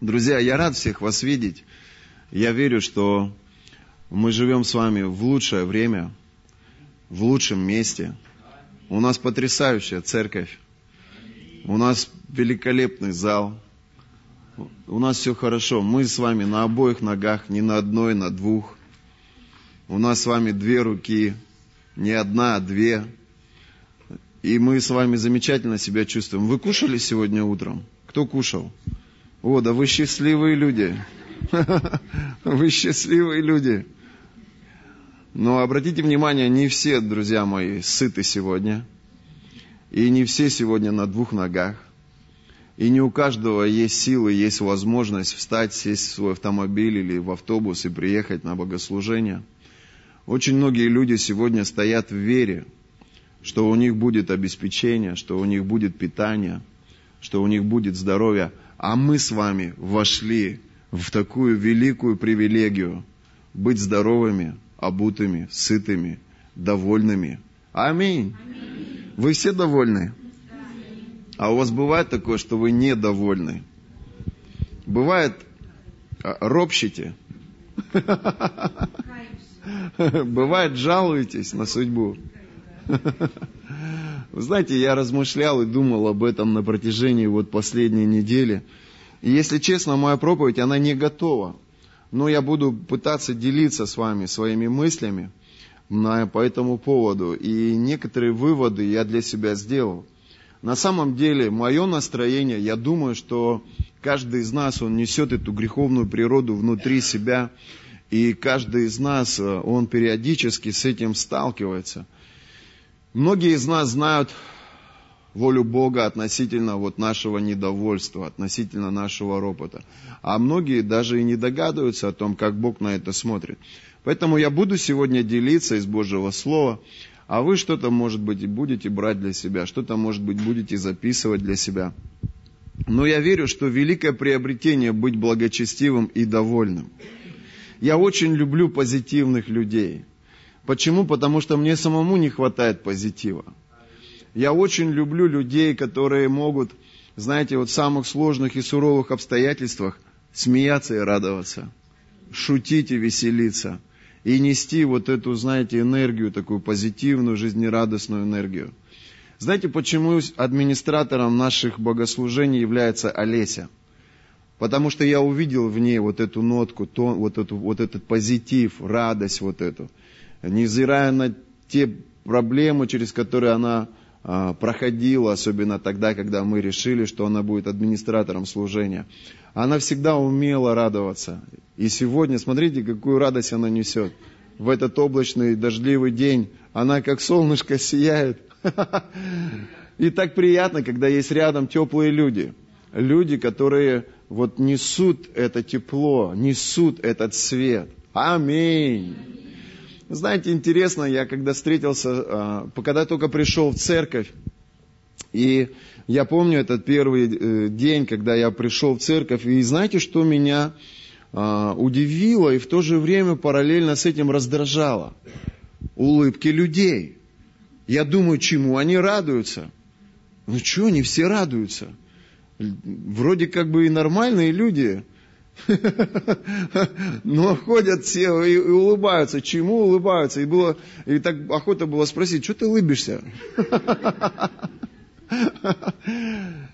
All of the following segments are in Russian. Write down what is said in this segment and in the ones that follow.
Друзья, я рад всех вас видеть. Я верю, что мы живем с вами в лучшее время, в лучшем месте. У нас потрясающая церковь. У нас великолепный зал. У нас все хорошо. Мы с вами на обоих ногах, не на одной, на двух. У нас с вами две руки, не одна, а две. И мы с вами замечательно себя чувствуем. Вы кушали сегодня утром? Кто кушал? О, да вы счастливые люди. Вы счастливые люди. Но обратите внимание, не все, друзья мои, сыты сегодня. И не все сегодня на двух ногах. И не у каждого есть силы, есть возможность встать, сесть в свой автомобиль или в автобус и приехать на богослужение. Очень многие люди сегодня стоят в вере, что у них будет обеспечение, что у них будет питание, что у них будет здоровье. А мы с вами вошли в такую великую привилегию быть здоровыми, обутыми, сытыми, довольными. Аминь. Аминь. Вы все довольны? А у вас бывает такое, что вы недовольны? Бывает, а, ропщите? Бывает, жалуетесь на судьбу? Вы знаете, я размышлял и думал об этом на протяжении вот последней недели. И если честно, моя проповедь, она не готова. Но я буду пытаться делиться с вами своими мыслями на, по этому поводу. И некоторые выводы я для себя сделал. На самом деле, мое настроение, я думаю, что каждый из нас, он несет эту греховную природу внутри себя. И каждый из нас, э, он периодически с этим сталкивается – Многие из нас знают волю Бога относительно вот нашего недовольства, относительно нашего ропота. А многие даже и не догадываются о том, как Бог на это смотрит. Поэтому я буду сегодня делиться из Божьего Слова, а вы что-то, может быть, и будете брать для себя, что-то, может быть, будете записывать для себя. Но я верю, что великое приобретение быть благочестивым и довольным. Я очень люблю позитивных людей – Почему? Потому что мне самому не хватает позитива. Я очень люблю людей, которые могут, знаете, вот в самых сложных и суровых обстоятельствах смеяться и радоваться, шутить и веселиться, и нести вот эту, знаете, энергию, такую позитивную, жизнерадостную энергию. Знаете, почему администратором наших богослужений является Олеся? Потому что я увидел в ней вот эту нотку, то, вот, эту, вот этот позитив, радость вот эту невзирая на те проблемы, через которые она а, проходила, особенно тогда, когда мы решили, что она будет администратором служения. Она всегда умела радоваться. И сегодня, смотрите, какую радость она несет. В этот облачный дождливый день она как солнышко сияет. И так приятно, когда есть рядом теплые люди. Люди, которые вот несут это тепло, несут этот свет. Аминь. Знаете, интересно, я когда встретился, а, когда только пришел в церковь, и я помню этот первый э, день, когда я пришел в церковь, и знаете, что меня а, удивило и в то же время параллельно с этим раздражало? Улыбки людей. Я думаю, чему они радуются? Ну что, они все радуются? Вроде как бы и нормальные люди, но ходят все и, улыбаются. Чему улыбаются? И, было, и так охота было спросить, что ты улыбишься?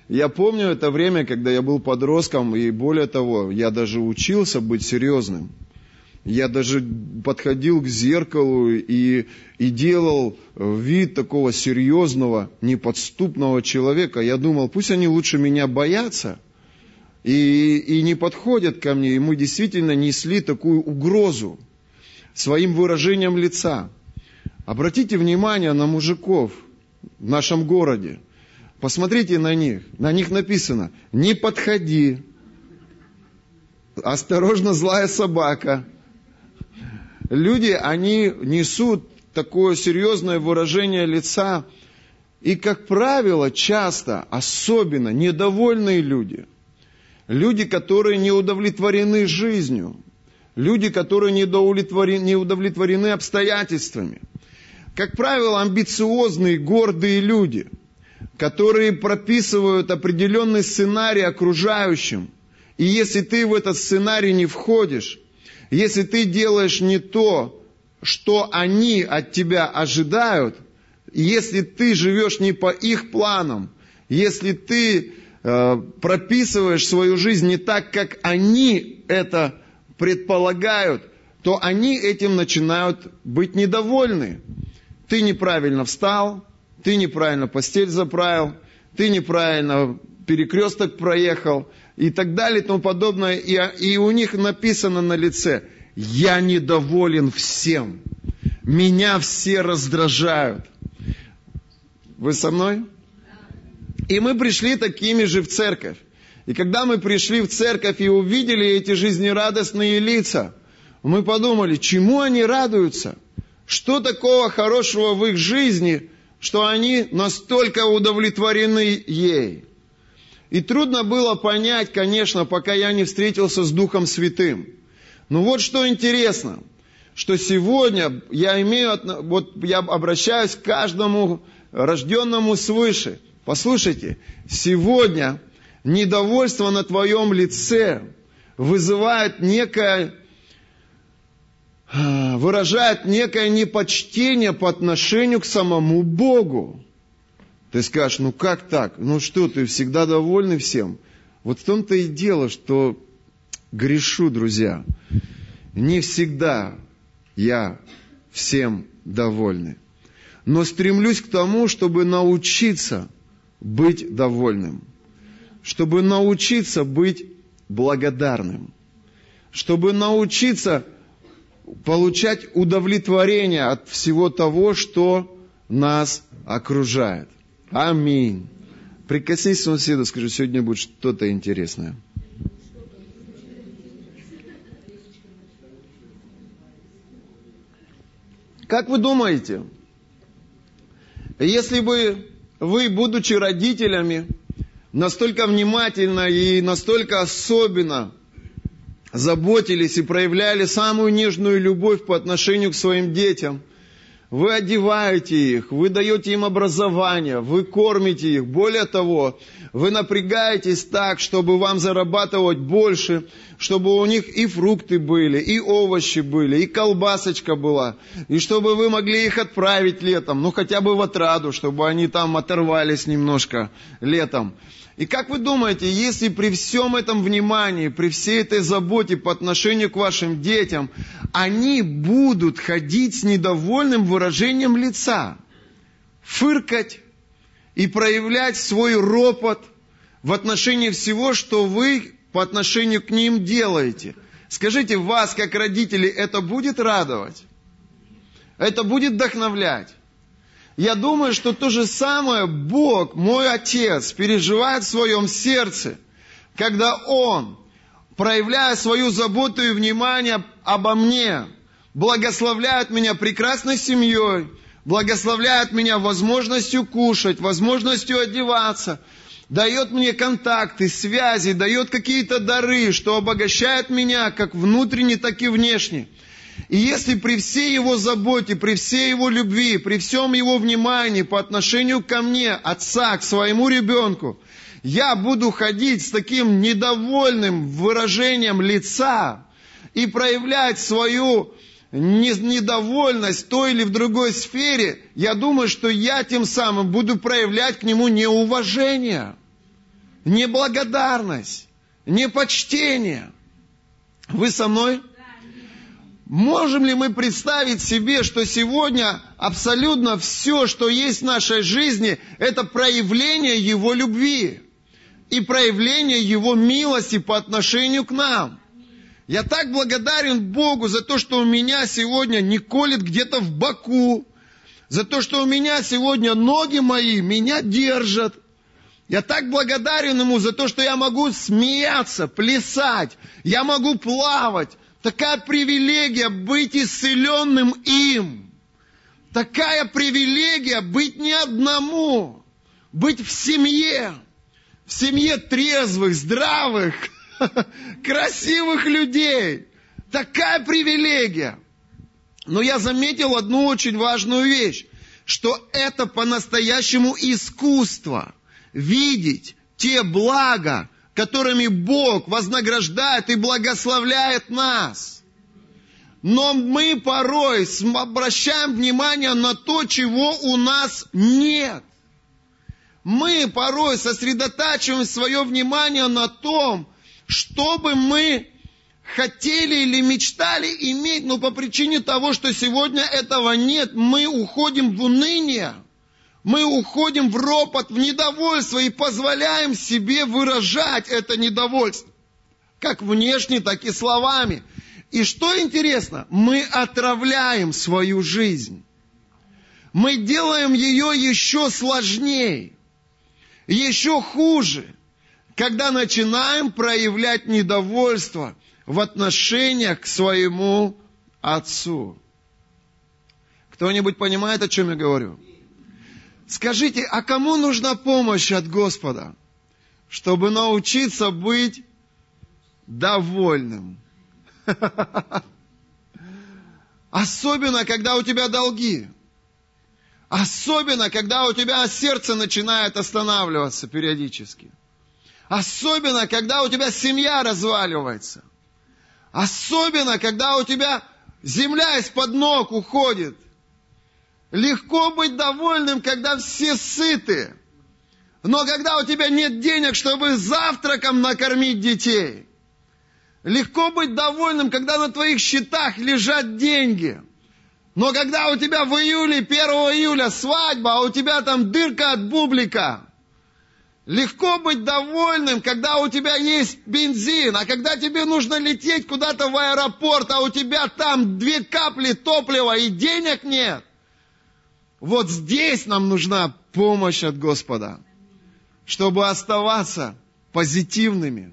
Я помню это время, когда я был подростком, и более того, я даже учился быть серьезным. Я даже подходил к зеркалу и, и делал вид такого серьезного, неподступного человека. Я думал, пусть они лучше меня боятся – и, и не подходят ко мне, мы действительно несли такую угрозу своим выражением лица. Обратите внимание на мужиков в нашем городе. Посмотрите на них. На них написано «Не подходи», «Осторожно, злая собака». Люди, они несут такое серьезное выражение лица, и, как правило, часто, особенно недовольные люди – Люди, которые не удовлетворены жизнью. Люди, которые не удовлетворены, обстоятельствами. Как правило, амбициозные, гордые люди, которые прописывают определенный сценарий окружающим И если ты в этот сценарий не входишь, если ты делаешь не то, что они от тебя ожидают, если ты живешь не по их планам, если ты прописываешь свою жизнь не так, как они это предполагают, то они этим начинают быть недовольны. Ты неправильно встал, ты неправильно постель заправил, ты неправильно перекресток проехал и так далее и тому подобное. И, и у них написано на лице, я недоволен всем, меня все раздражают. Вы со мной? И мы пришли такими же в церковь. И когда мы пришли в церковь и увидели эти жизнерадостные лица, мы подумали, чему они радуются? Что такого хорошего в их жизни, что они настолько удовлетворены ей? И трудно было понять, конечно, пока я не встретился с Духом Святым. Но вот что интересно, что сегодня я имею, вот я обращаюсь к каждому рожденному свыше. Послушайте, сегодня недовольство на твоем лице вызывает некое, выражает некое непочтение по отношению к самому Богу. Ты скажешь, ну как так? Ну что, ты всегда довольный всем? Вот в том-то и дело, что грешу, друзья. Не всегда я всем довольный. Но стремлюсь к тому, чтобы научиться быть довольным чтобы научиться быть благодарным, чтобы научиться получать удовлетворение от всего того, что нас окружает. Аминь. Прикоснись к соседу, скажи, сегодня будет что-то интересное. Как вы думаете, если бы вы, будучи родителями, настолько внимательно и настолько особенно заботились и проявляли самую нежную любовь по отношению к своим детям. Вы одеваете их, вы даете им образование, вы кормите их. Более того, вы напрягаетесь так, чтобы вам зарабатывать больше, чтобы у них и фрукты были, и овощи были, и колбасочка была, и чтобы вы могли их отправить летом, ну хотя бы в отраду, чтобы они там оторвались немножко летом. И как вы думаете, если при всем этом внимании, при всей этой заботе по отношению к вашим детям, они будут ходить с недовольным выражением лица, фыркать и проявлять свой ропот в отношении всего, что вы по отношению к ним делаете. Скажите, вас, как родители, это будет радовать? Это будет вдохновлять? Я думаю, что то же самое Бог, мой Отец, переживает в своем сердце, когда Он, проявляя свою заботу и внимание обо мне, благословляет меня прекрасной семьей, благословляет меня возможностью кушать, возможностью одеваться, дает мне контакты, связи, дает какие-то дары, что обогащает меня как внутренне, так и внешне – и если при всей его заботе, при всей его любви, при всем его внимании по отношению ко мне, отца, к своему ребенку, я буду ходить с таким недовольным выражением лица и проявлять свою недовольность той или в другой сфере, я думаю, что я тем самым буду проявлять к нему неуважение, неблагодарность, непочтение. Вы со мной? Можем ли мы представить себе, что сегодня абсолютно все, что есть в нашей жизни, это проявление Его любви и проявление Его милости по отношению к нам? Я так благодарен Богу за то, что у меня сегодня не колет где-то в боку, за то, что у меня сегодня ноги мои меня держат. Я так благодарен Ему за то, что я могу смеяться, плясать, я могу плавать, Такая привилегия быть исцеленным им. Такая привилегия быть не одному, быть в семье, в семье трезвых, здравых, красивых людей. Такая привилегия. Но я заметил одну очень важную вещь, что это по-настоящему искусство видеть те блага, которыми Бог вознаграждает и благословляет нас. Но мы порой обращаем внимание на то, чего у нас нет. Мы порой сосредотачиваем свое внимание на том, чтобы мы хотели или мечтали иметь, но по причине того, что сегодня этого нет, мы уходим в уныние, мы уходим в ропот, в недовольство и позволяем себе выражать это недовольство, как внешне, так и словами. И что интересно, мы отравляем свою жизнь. Мы делаем ее еще сложнее, еще хуже, когда начинаем проявлять недовольство – в отношениях к своему Отцу. Кто-нибудь понимает, о чем я говорю? Скажите, а кому нужна помощь от Господа, чтобы научиться быть довольным? Особенно, когда у тебя долги. Особенно, когда у тебя сердце начинает останавливаться периодически. Особенно, когда у тебя семья разваливается – Особенно, когда у тебя земля из-под ног уходит. Легко быть довольным, когда все сыты. Но когда у тебя нет денег, чтобы завтраком накормить детей. Легко быть довольным, когда на твоих счетах лежат деньги. Но когда у тебя в июле, 1 июля свадьба, а у тебя там дырка от бублика, Легко быть довольным, когда у тебя есть бензин, а когда тебе нужно лететь куда-то в аэропорт, а у тебя там две капли топлива и денег нет. Вот здесь нам нужна помощь от Господа, чтобы оставаться позитивными,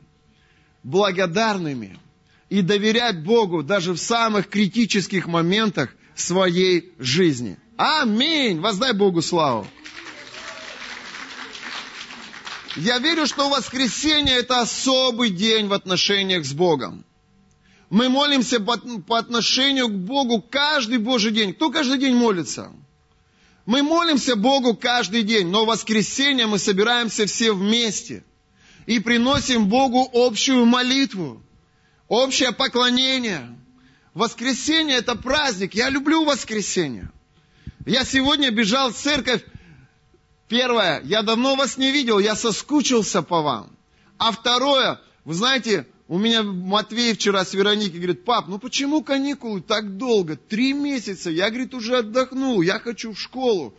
благодарными и доверять Богу даже в самых критических моментах своей жизни. Аминь! Воздай Богу славу! Я верю, что воскресенье это особый день в отношениях с Богом. Мы молимся по, по отношению к Богу каждый Божий день. Кто каждый день молится? Мы молимся Богу каждый день, но в воскресенье мы собираемся все вместе и приносим Богу общую молитву, общее поклонение. Воскресенье это праздник. Я люблю воскресенье. Я сегодня бежал в церковь, Первое, я давно вас не видел, я соскучился по вам. А второе, вы знаете, у меня Матвей вчера с Вероникой говорит, пап, ну почему каникулы так долго? Три месяца, я, говорит, уже отдохнул, я хочу в школу.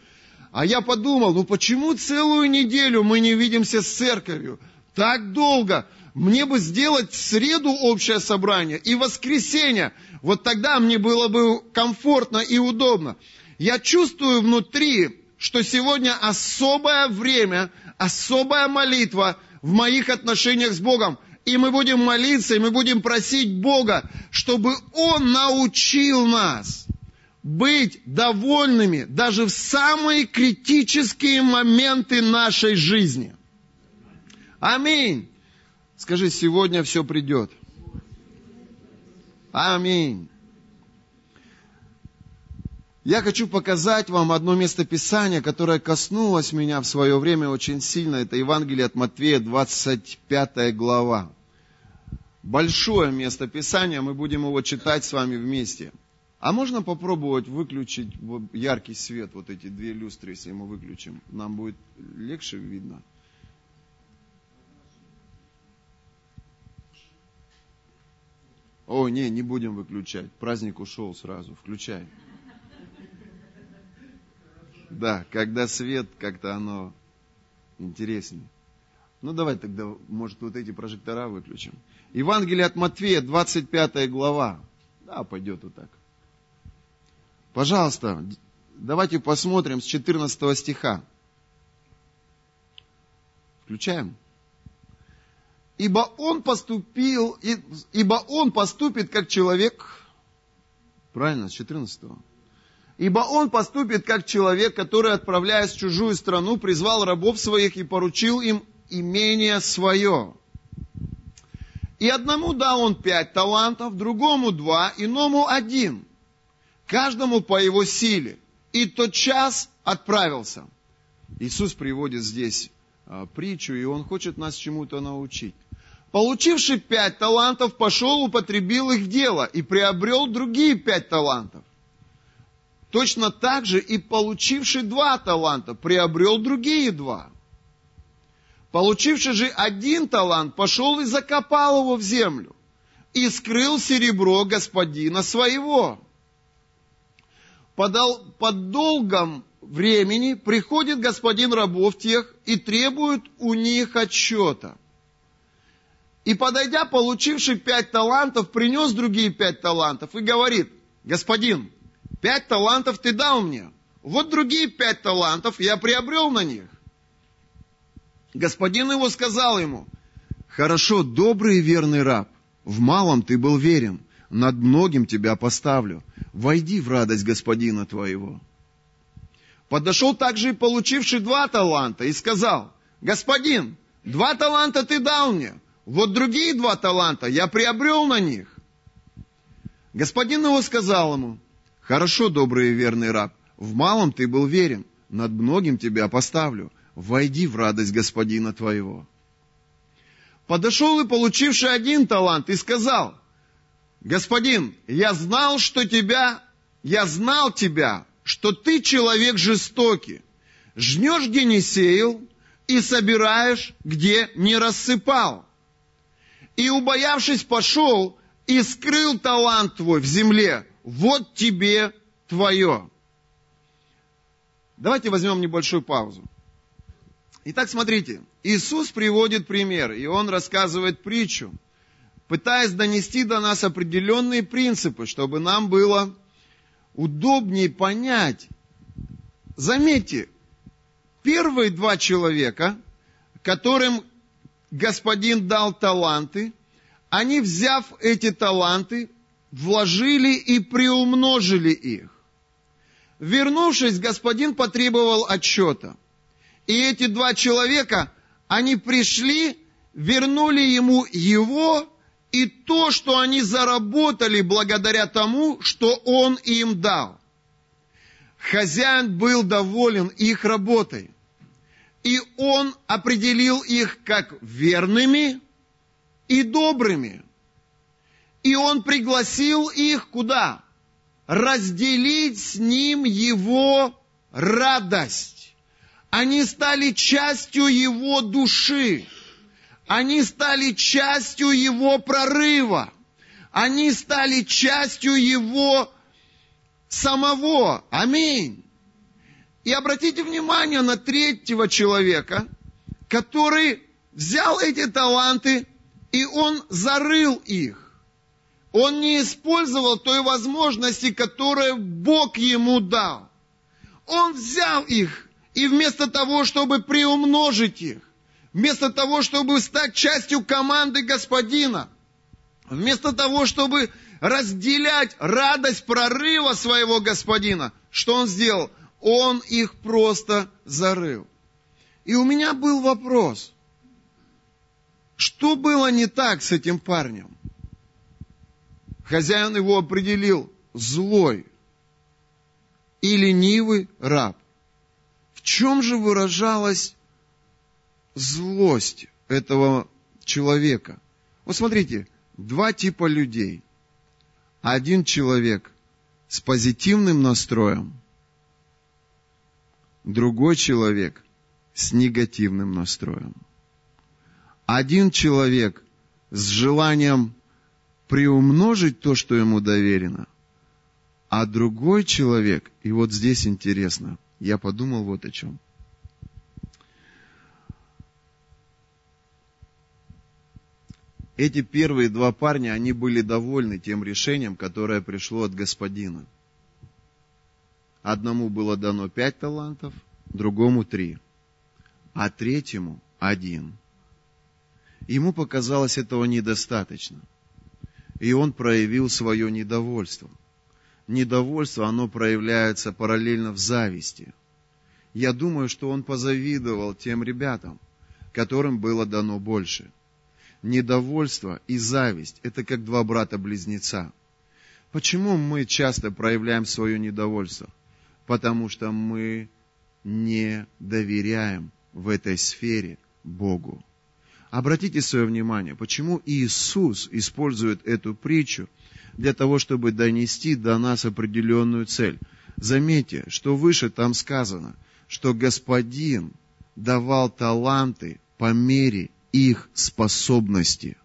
А я подумал, ну почему целую неделю мы не видимся с церковью? Так долго. Мне бы сделать в среду общее собрание и воскресенье. Вот тогда мне было бы комфортно и удобно. Я чувствую внутри, что сегодня особое время, особая молитва в моих отношениях с Богом. И мы будем молиться, и мы будем просить Бога, чтобы Он научил нас быть довольными даже в самые критические моменты нашей жизни. Аминь. Скажи, сегодня все придет. Аминь. Я хочу показать вам одно местописание, которое коснулось меня в свое время очень сильно. Это Евангелие от Матвея, 25 глава. Большое местописание, мы будем его читать с вами вместе. А можно попробовать выключить яркий свет, вот эти две люстры, если мы выключим? Нам будет легче видно. О, не, не будем выключать. Праздник ушел сразу. Включай. Да, когда свет, как-то оно интереснее. Ну, давай тогда, может, вот эти прожектора выключим. Евангелие от Матфея, 25 глава. Да, пойдет вот так. Пожалуйста, давайте посмотрим с 14 стиха. Включаем. Ибо он поступил, ибо он поступит как человек, правильно, с 14 Ибо он поступит как человек, который, отправляясь в чужую страну, призвал рабов своих и поручил им имение свое. И одному дал он пять талантов, другому два, иному один, каждому по его силе. И тот час отправился. Иисус приводит здесь а, притчу, и он хочет нас чему-то научить. Получивший пять талантов, пошел, употребил их в дело и приобрел другие пять талантов. Точно так же и получивший два таланта приобрел другие два. Получивший же один талант пошел и закопал его в землю и скрыл серебро господина своего. Под долгом времени приходит господин рабов тех и требует у них отчета. И подойдя, получивший пять талантов, принес другие пять талантов и говорит, господин, пять талантов ты дал мне, вот другие пять талантов я приобрел на них. Господин его сказал ему, хорошо, добрый и верный раб, в малом ты был верен, над многим тебя поставлю, войди в радость господина твоего. Подошел также и получивший два таланта и сказал, господин, два таланта ты дал мне, вот другие два таланта я приобрел на них. Господин его сказал ему, хорошо, добрый и верный раб, в малом ты был верен, над многим тебя поставлю, войди в радость господина твоего. Подошел и получивший один талант и сказал, господин, я знал, что тебя, я знал тебя, что ты человек жестокий, жнешь, где не сеял, и собираешь, где не рассыпал и, убоявшись, пошел и скрыл талант твой в земле. Вот тебе твое. Давайте возьмем небольшую паузу. Итак, смотрите, Иисус приводит пример, и Он рассказывает притчу, пытаясь донести до нас определенные принципы, чтобы нам было удобнее понять. Заметьте, первые два человека, которым господин дал таланты, они, взяв эти таланты, вложили и приумножили их. Вернувшись, господин потребовал отчета. И эти два человека, они пришли, вернули ему его и то, что они заработали благодаря тому, что он им дал. Хозяин был доволен их работой и он определил их как верными и добрыми. И он пригласил их куда? Разделить с ним его радость. Они стали частью его души. Они стали частью его прорыва. Они стали частью его самого. Аминь. И обратите внимание на третьего человека, который взял эти таланты, и он зарыл их. Он не использовал той возможности, которую Бог ему дал. Он взял их, и вместо того, чтобы приумножить их, вместо того, чтобы стать частью команды Господина, вместо того, чтобы разделять радость прорыва своего Господина, что он сделал? Он их просто зарыл. И у меня был вопрос. Что было не так с этим парнем? Хозяин его определил злой и ленивый раб. В чем же выражалась злость этого человека? Вот смотрите, два типа людей. Один человек с позитивным настроем, другой человек с негативным настроем. Один человек с желанием приумножить то, что ему доверено, а другой человек, и вот здесь интересно, я подумал вот о чем. Эти первые два парня, они были довольны тем решением, которое пришло от господина – Одному было дано пять талантов, другому три, а третьему один. Ему показалось этого недостаточно. И он проявил свое недовольство. Недовольство, оно проявляется параллельно в зависти. Я думаю, что он позавидовал тем ребятам, которым было дано больше. Недовольство и зависть – это как два брата-близнеца. Почему мы часто проявляем свое недовольство? потому что мы не доверяем в этой сфере Богу. Обратите свое внимание, почему Иисус использует эту притчу для того, чтобы донести до нас определенную цель. Заметьте, что выше там сказано, что Господин давал таланты по мере их способности.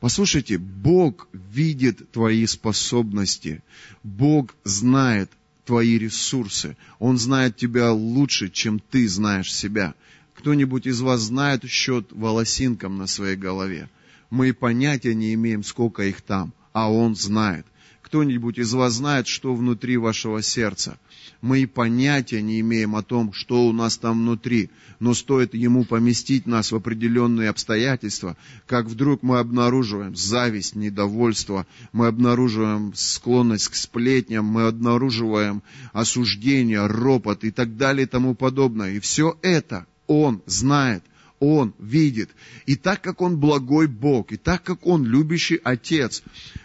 Послушайте, Бог видит твои способности. Бог знает твои ресурсы. Он знает тебя лучше, чем ты знаешь себя. Кто-нибудь из вас знает счет волосинкам на своей голове? Мы понятия не имеем, сколько их там, а Он знает. Кто-нибудь из вас знает, что внутри вашего сердца? Мы и понятия не имеем о том, что у нас там внутри, но стоит ему поместить нас в определенные обстоятельства, как вдруг мы обнаруживаем зависть, недовольство, мы обнаруживаем склонность к сплетням, мы обнаруживаем осуждение, ропот и так далее и тому подобное. И все это Он знает. Он видит. И так как Он благой Бог, и так как Он любящий Отец,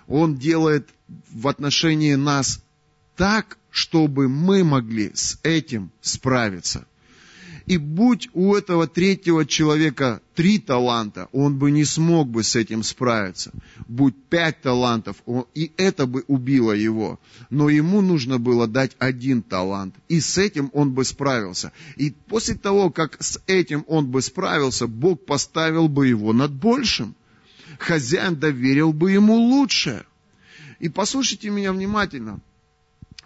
Он делает в отношении нас так, чтобы мы могли с этим справиться. И будь у этого третьего человека три таланта, он бы не смог бы с этим справиться. Будь пять талантов, он, и это бы убило его. Но ему нужно было дать один талант, и с этим он бы справился. И после того, как с этим он бы справился, Бог поставил бы его над большим. Хозяин доверил бы ему лучшее. И послушайте меня внимательно.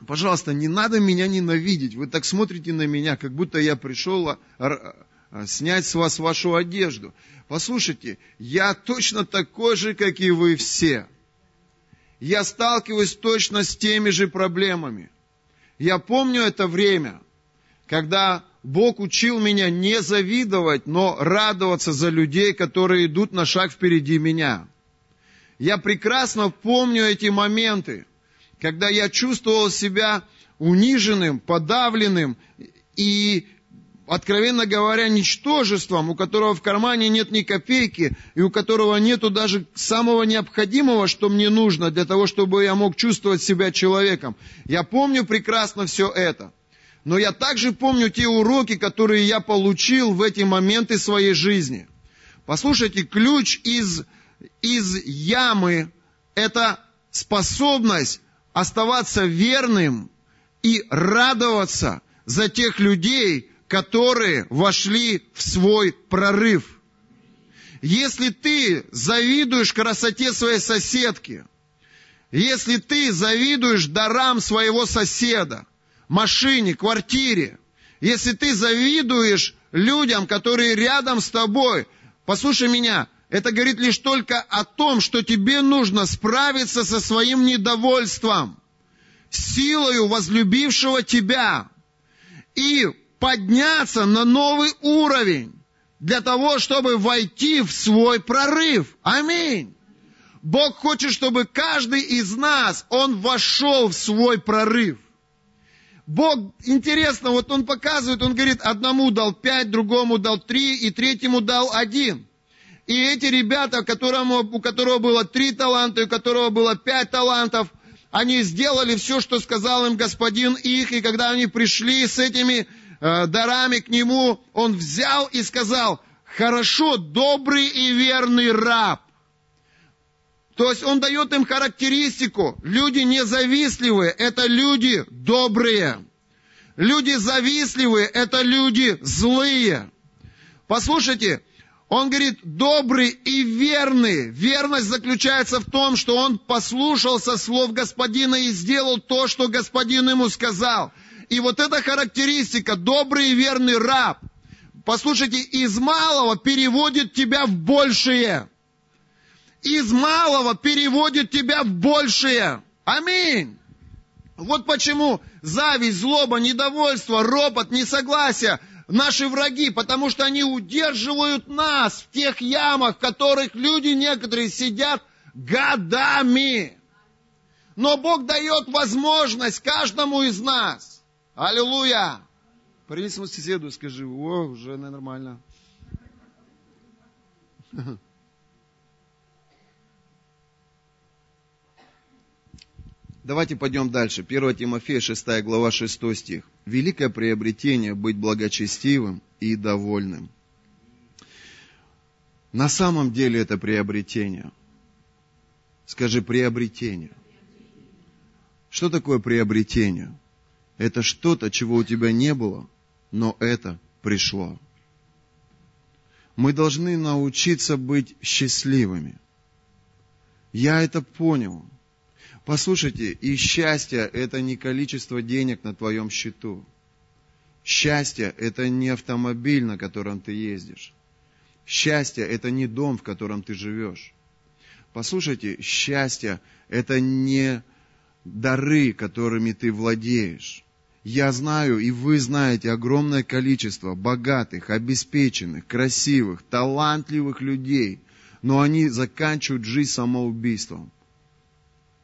Пожалуйста, не надо меня ненавидеть. Вы так смотрите на меня, как будто я пришел а, а, снять с вас вашу одежду. Послушайте, я точно такой же, как и вы все. Я сталкиваюсь точно с теми же проблемами. Я помню это время, когда Бог учил меня не завидовать, но радоваться за людей, которые идут на шаг впереди меня. Я прекрасно помню эти моменты когда я чувствовал себя униженным, подавленным и, откровенно говоря, ничтожеством, у которого в кармане нет ни копейки, и у которого нету даже самого необходимого, что мне нужно для того, чтобы я мог чувствовать себя человеком. Я помню прекрасно все это. Но я также помню те уроки, которые я получил в эти моменты своей жизни. Послушайте, ключ из, из ямы – это способность оставаться верным и радоваться за тех людей, которые вошли в свой прорыв. Если ты завидуешь красоте своей соседки, если ты завидуешь дарам своего соседа, машине, квартире, если ты завидуешь людям, которые рядом с тобой, послушай меня, это говорит лишь только о том, что тебе нужно справиться со своим недовольством, силою возлюбившего тебя, и подняться на новый уровень для того, чтобы войти в свой прорыв. Аминь. Бог хочет, чтобы каждый из нас, он вошел в свой прорыв. Бог, интересно, вот он показывает, он говорит, одному дал пять, другому дал три, и третьему дал один. И эти ребята, которому, у которого было три таланта, у которого было пять талантов, они сделали все, что сказал им господин их, и когда они пришли с этими э, дарами к нему, он взял и сказал, хорошо, добрый и верный раб. То есть он дает им характеристику. Люди независтливые – это люди добрые. Люди завистливые – это люди злые. Послушайте, он говорит, добрый и верный. Верность заключается в том, что он послушался слов господина и сделал то, что господин ему сказал. И вот эта характеристика, добрый и верный раб, послушайте, из малого переводит тебя в большее. Из малого переводит тебя в большее. Аминь. Вот почему зависть, злоба, недовольство, ропот, несогласие – наши враги, потому что они удерживают нас в тех ямах, в которых люди некоторые сидят годами. Но Бог дает возможность каждому из нас. Аллилуйя! Принеси соседу скажи, о, уже нормально. Давайте пойдем дальше. 1 Тимофея, 6 глава, 6 стих. Великое приобретение быть благочестивым и довольным. На самом деле это приобретение. Скажи приобретение. Что такое приобретение? Это что-то, чего у тебя не было, но это пришло. Мы должны научиться быть счастливыми. Я это понял. Послушайте, и счастье – это не количество денег на твоем счету. Счастье – это не автомобиль, на котором ты ездишь. Счастье – это не дом, в котором ты живешь. Послушайте, счастье – это не дары, которыми ты владеешь. Я знаю, и вы знаете огромное количество богатых, обеспеченных, красивых, талантливых людей, но они заканчивают жизнь самоубийством.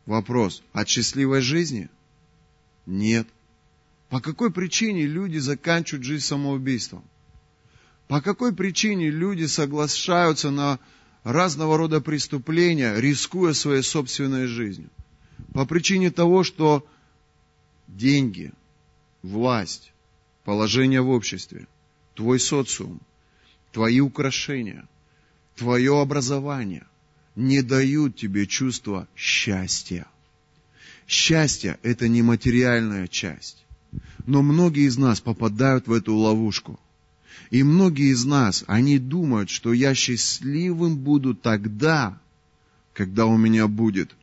Вопрос, от счастливой жизни? Нет. По какой причине люди заканчивают жизнь самоубийством? По какой причине люди соглашаются на разного рода преступления, рискуя своей собственной жизнью? По причине того, что деньги, власть, положение в обществе, твой социум, твои украшения, твое образование не дают тебе чувства счастья. Счастье – это нематериальная часть. Но многие из нас попадают в эту ловушку. И многие из нас, они думают, что я счастливым буду тогда, когда у меня будет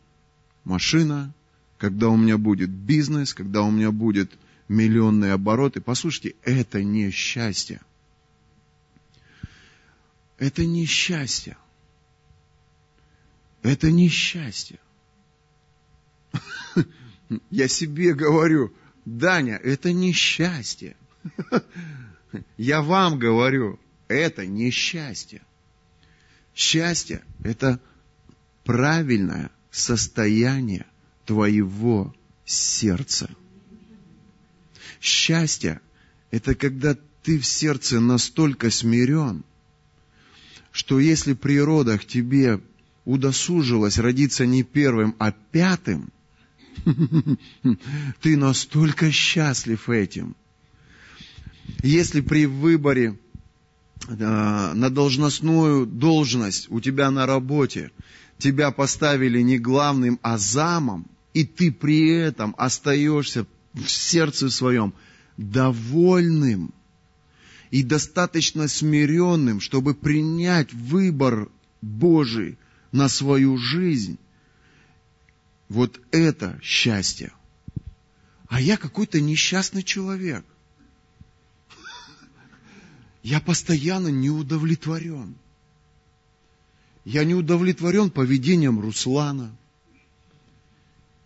машина, когда у меня будет бизнес, когда у меня будет миллионные обороты. Послушайте, это не счастье. Это не счастье. Это не счастье. Я себе говорю, Даня, это не счастье. Я вам говорю, это не счастье. Счастье – это правильное состояние твоего сердца. Счастье – это когда ты в сердце настолько смирен, что если природа к тебе удосужилась родиться не первым, а пятым, ты настолько счастлив этим. Если при выборе э, на должностную должность у тебя на работе тебя поставили не главным, а замом, и ты при этом остаешься в сердце своем довольным и достаточно смиренным, чтобы принять выбор Божий на свою жизнь, вот это счастье. А я какой-то несчастный человек. Я постоянно не удовлетворен. Я не удовлетворен поведением Руслана.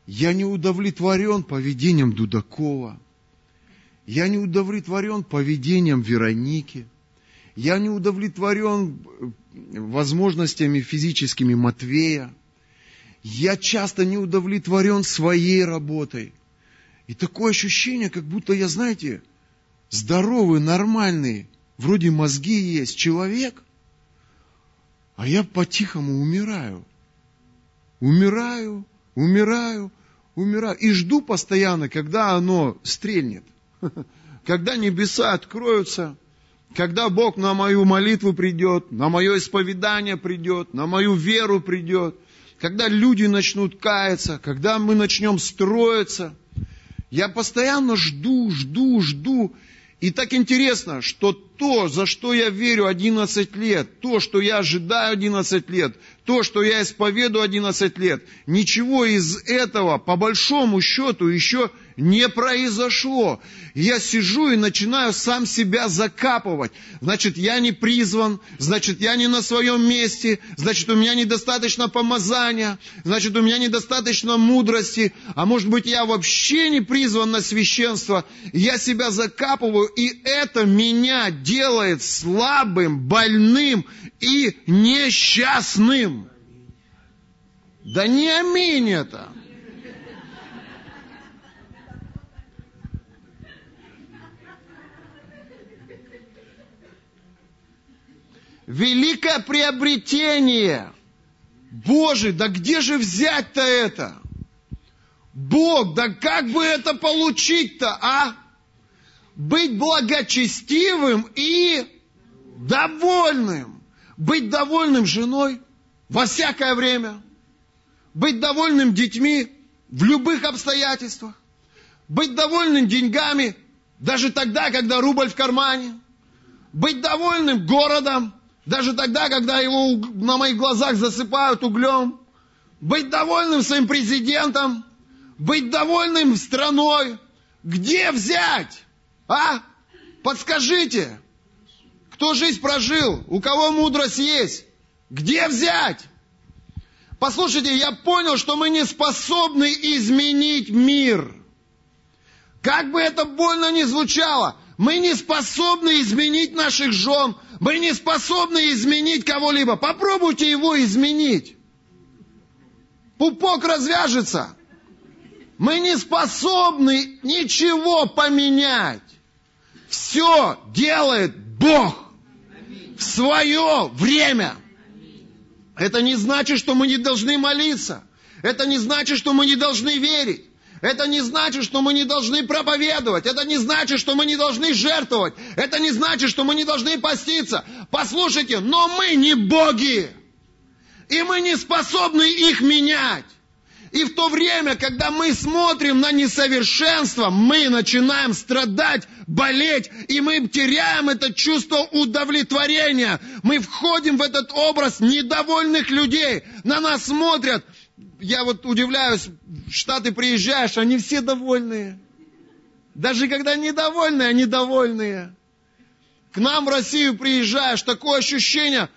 Я не удовлетворен поведением Дудакова. Я не удовлетворен поведением Вероники. Я не удовлетворен возможностями физическими Матвея. Я часто не удовлетворен своей работой. И такое ощущение, как будто я, знаете, здоровый, нормальный, вроде мозги есть человек, а я по-тихому умираю. Умираю, умираю, умираю. И жду постоянно, когда оно стрельнет. Когда небеса откроются, когда Бог на мою молитву придет, на мое исповедание придет, на мою веру придет, когда люди начнут каяться, когда мы начнем строиться. Я постоянно жду, жду, жду. И так интересно, что то, за что я верю 11 лет, то, что я ожидаю 11 лет, то, что я исповедую 11 лет, ничего из этого, по большому счету, еще не произошло. Я сижу и начинаю сам себя закапывать. Значит, я не призван, значит, я не на своем месте, значит, у меня недостаточно помазания, значит, у меня недостаточно мудрости, а может быть, я вообще не призван на священство. Я себя закапываю, и это меня делает слабым, больным и несчастным. Да не аминь это. Великое приобретение. Боже, да где же взять-то это? Бог, да как бы это получить-то, а? Быть благочестивым и довольным. Быть довольным женой во всякое время. Быть довольным детьми в любых обстоятельствах. Быть довольным деньгами, даже тогда, когда рубль в кармане. Быть довольным городом, даже тогда, когда его на моих глазах засыпают углем. Быть довольным своим президентом, быть довольным страной. Где взять? А? Подскажите. Кто жизнь прожил? У кого мудрость есть? Где взять? Послушайте, я понял, что мы не способны изменить мир. Как бы это больно ни звучало, мы не способны изменить наших жен, мы не способны изменить кого-либо. Попробуйте его изменить. Пупок развяжется. Мы не способны ничего поменять. Все делает Бог в свое время. Это не значит, что мы не должны молиться. Это не значит, что мы не должны верить. Это не значит, что мы не должны проповедовать. Это не значит, что мы не должны жертвовать. Это не значит, что мы не должны поститься. Послушайте, но мы не боги. И мы не способны их менять. И в то время, когда мы смотрим на несовершенство, мы начинаем страдать, болеть, и мы теряем это чувство удовлетворения. Мы входим в этот образ недовольных людей. На нас смотрят. Я вот удивляюсь, в Штаты приезжаешь, они все довольные. Даже когда недовольные, они довольные. К нам в Россию приезжаешь, такое ощущение,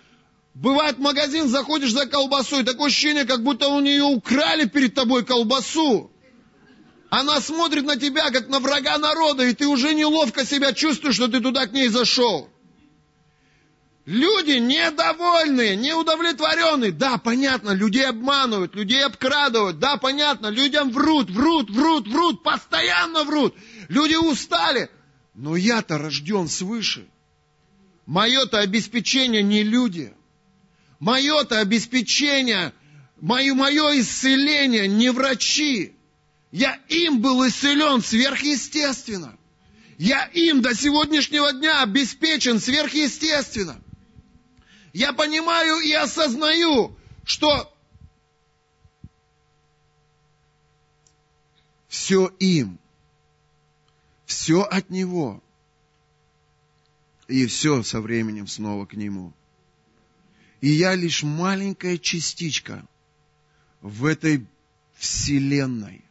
Бывает, в магазин заходишь за колбасой, такое ощущение, как будто у нее украли перед тобой колбасу. Она смотрит на тебя, как на врага народа, и ты уже неловко себя чувствуешь, что ты туда к ней зашел. Люди недовольные, неудовлетворенные. Да, понятно, людей обманывают, людей обкрадывают. Да, понятно, людям врут, врут, врут, врут, постоянно врут. Люди устали. Но я-то рожден свыше. Мое-то обеспечение не люди. Мое-то обеспечение, мое, мое исцеление не врачи. Я им был исцелен сверхъестественно. Я им до сегодняшнего дня обеспечен сверхъестественно. Я понимаю и осознаю, что все им, все от Него, и все со временем снова к Нему. И я лишь маленькая частичка в этой вселенной,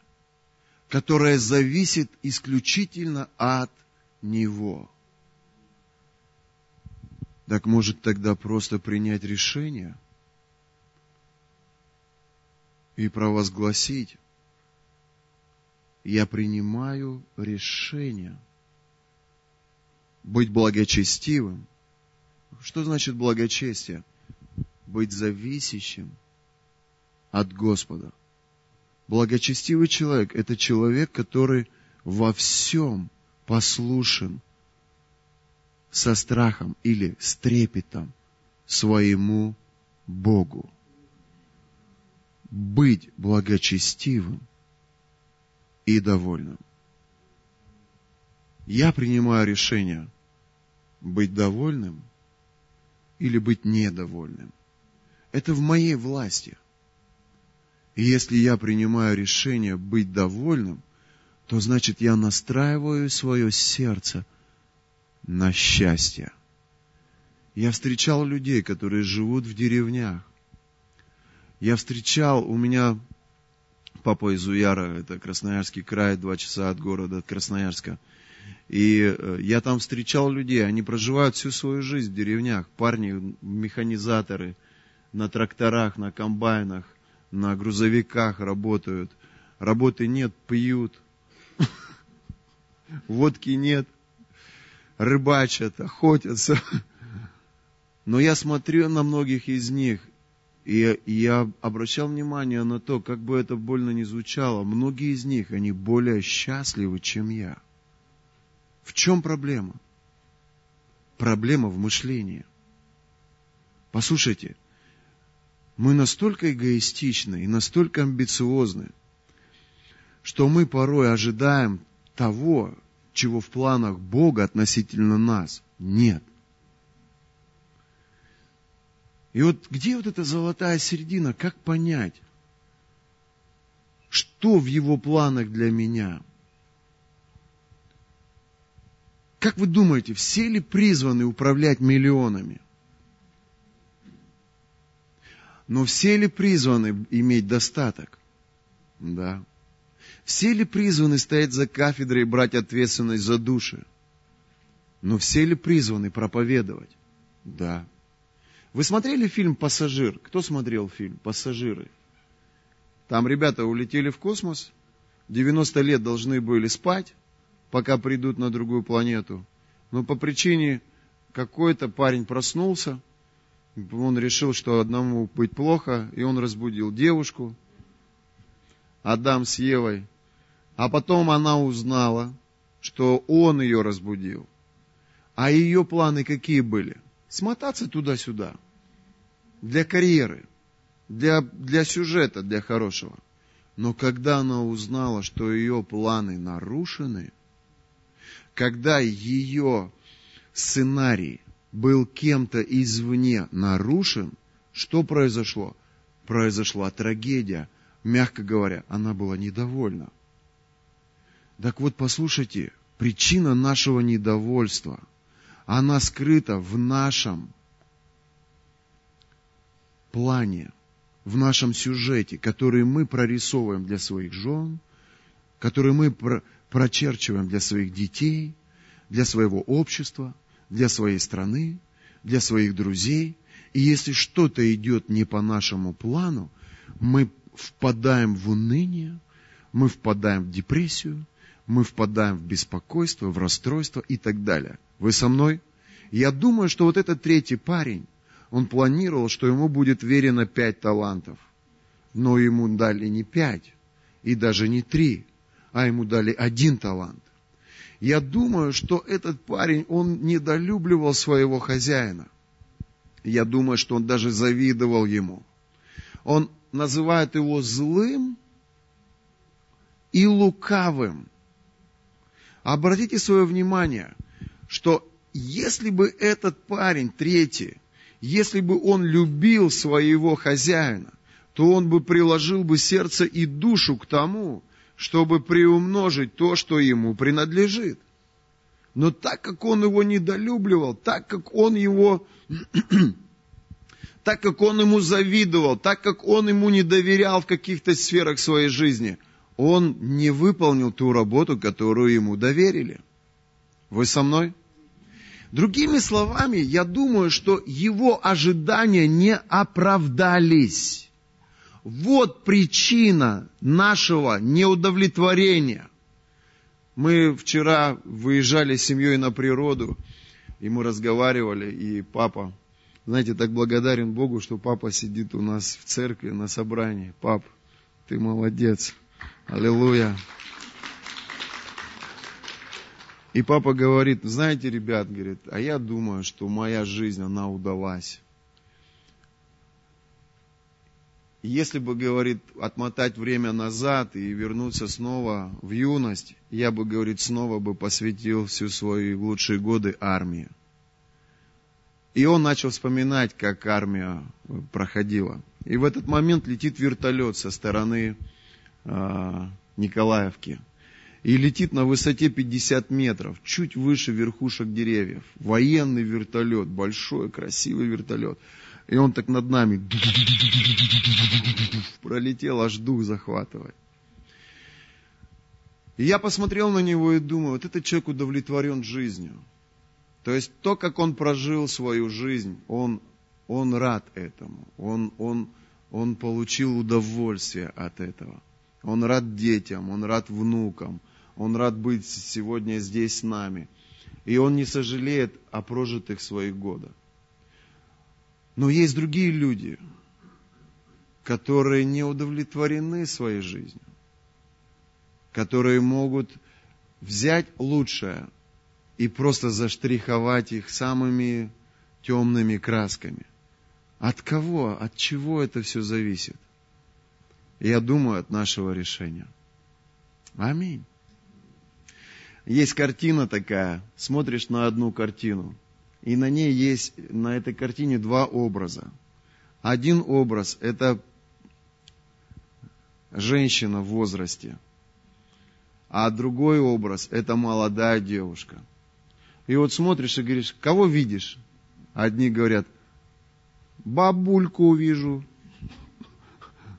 которая зависит исключительно от Него. Так может тогда просто принять решение и провозгласить, я принимаю решение быть благочестивым. Что значит благочестие? Быть зависящим от Господа. Благочестивый человек – это человек, который во всем послушен со страхом или с трепетом своему Богу. Быть благочестивым и довольным. Я принимаю решение быть довольным или быть недовольным. Это в моей власти. И если я принимаю решение быть довольным, то значит я настраиваю свое сердце на счастье. Я встречал людей, которые живут в деревнях. Я встречал, у меня папа из Уяра, это Красноярский край, два часа от города, от Красноярска. И э, я там встречал людей, они проживают всю свою жизнь в деревнях, парни, механизаторы – на тракторах, на комбайнах, на грузовиках работают. Работы нет, пьют. Водки нет. Рыбачат, охотятся. Но я смотрю на многих из них, и я обращал внимание на то, как бы это больно ни звучало, многие из них, они более счастливы, чем я. В чем проблема? Проблема в мышлении. Послушайте, мы настолько эгоистичны и настолько амбициозны, что мы порой ожидаем того, чего в планах Бога относительно нас нет. И вот где вот эта золотая середина, как понять, что в его планах для меня? Как вы думаете, все ли призваны управлять миллионами? Но все ли призваны иметь достаток? Да. Все ли призваны стоять за кафедрой и брать ответственность за души? Но все ли призваны проповедовать? Да. Вы смотрели фильм «Пассажир»? Кто смотрел фильм «Пассажиры»? Там ребята улетели в космос, 90 лет должны были спать, пока придут на другую планету. Но по причине какой-то парень проснулся, он решил, что одному быть плохо, и он разбудил девушку, Адам с Евой. А потом она узнала, что он ее разбудил. А ее планы какие были? Смотаться туда-сюда. Для карьеры, для, для сюжета, для хорошего. Но когда она узнала, что ее планы нарушены, когда ее сценарий был кем-то извне нарушен, что произошло? Произошла трагедия. Мягко говоря, она была недовольна. Так вот, послушайте, причина нашего недовольства, она скрыта в нашем плане, в нашем сюжете, который мы прорисовываем для своих жен, который мы про прочерчиваем для своих детей, для своего общества, для своей страны, для своих друзей. И если что-то идет не по нашему плану, мы впадаем в уныние, мы впадаем в депрессию, мы впадаем в беспокойство, в расстройство и так далее. Вы со мной? Я думаю, что вот этот третий парень, он планировал, что ему будет верено пять талантов. Но ему дали не пять, и даже не три, а ему дали один талант. Я думаю, что этот парень, он недолюбливал своего хозяина. Я думаю, что он даже завидовал ему. Он называет его злым и лукавым. Обратите свое внимание, что если бы этот парень, третий, если бы он любил своего хозяина, то он бы приложил бы сердце и душу к тому, чтобы приумножить то, что ему принадлежит. Но так как он его недолюбливал, так как он его, так как он ему завидовал, так как он ему не доверял в каких-то сферах своей жизни, он не выполнил ту работу, которую ему доверили. Вы со мной? Другими словами, я думаю, что его ожидания не оправдались. Вот причина нашего неудовлетворения. Мы вчера выезжали с семьей на природу, и мы разговаривали, и папа, знаете, так благодарен Богу, что папа сидит у нас в церкви на собрании. Пап, ты молодец. Аллилуйя. И папа говорит, знаете, ребят, говорит, а я думаю, что моя жизнь, она удалась. Если бы, говорит, отмотать время назад и вернуться снова в юность, я бы, говорит, снова бы посвятил всю свои лучшие годы армии. И он начал вспоминать, как армия проходила. И в этот момент летит вертолет со стороны э, Николаевки – и летит на высоте 50 метров, чуть выше верхушек деревьев. Военный вертолет, большой, красивый вертолет. И он так над нами пролетел, аж дух захватывает. И я посмотрел на него и думаю, вот этот человек удовлетворен жизнью. То есть то, как он прожил свою жизнь, он, он рад этому. Он, он, он получил удовольствие от этого. Он рад детям, он рад внукам, он рад быть сегодня здесь с нами. И он не сожалеет о прожитых своих годах. Но есть другие люди, которые не удовлетворены своей жизнью, которые могут взять лучшее и просто заштриховать их самыми темными красками. От кого, от чего это все зависит? Я думаю, от нашего решения – Аминь. Есть картина такая, смотришь на одну картину, и на ней есть, на этой картине два образа. Один образ – это женщина в возрасте, а другой образ – это молодая девушка. И вот смотришь и говоришь, кого видишь? Одни говорят, бабульку увижу,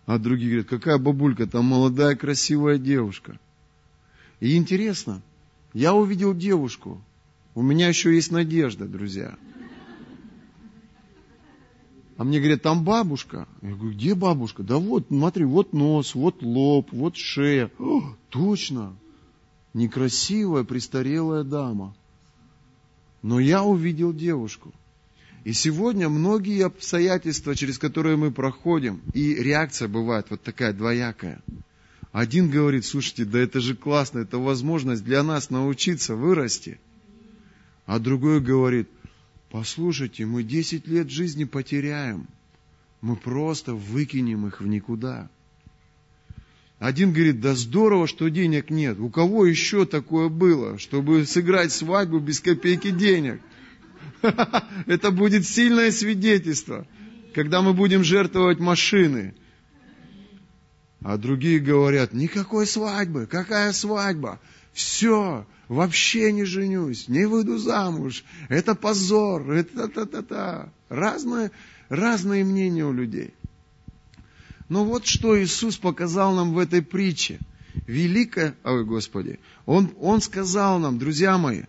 а другие говорят, какая бабулька, там молодая красивая девушка. И интересно, я увидел девушку, у меня еще есть надежда, друзья. А мне говорят, там бабушка. Я говорю, где бабушка? Да вот, смотри, вот нос, вот лоб, вот шея. О, точно, некрасивая, престарелая дама. Но я увидел девушку. И сегодня многие обстоятельства, через которые мы проходим, и реакция бывает вот такая двоякая. Один говорит, слушайте, да это же классно, это возможность для нас научиться вырасти. А другой говорит, послушайте, мы 10 лет жизни потеряем, мы просто выкинем их в никуда. Один говорит, да здорово, что денег нет. У кого еще такое было, чтобы сыграть свадьбу без копейки денег? Это будет сильное свидетельство, когда мы будем жертвовать машины. А другие говорят, никакой свадьбы, какая свадьба? Все, вообще не женюсь, не выйду замуж, это позор, это та-та-та-та. Разные, разные мнения у людей. Но вот что Иисус показал нам в этой притче. Великое, ой, Господи, Он, Он сказал нам, друзья мои,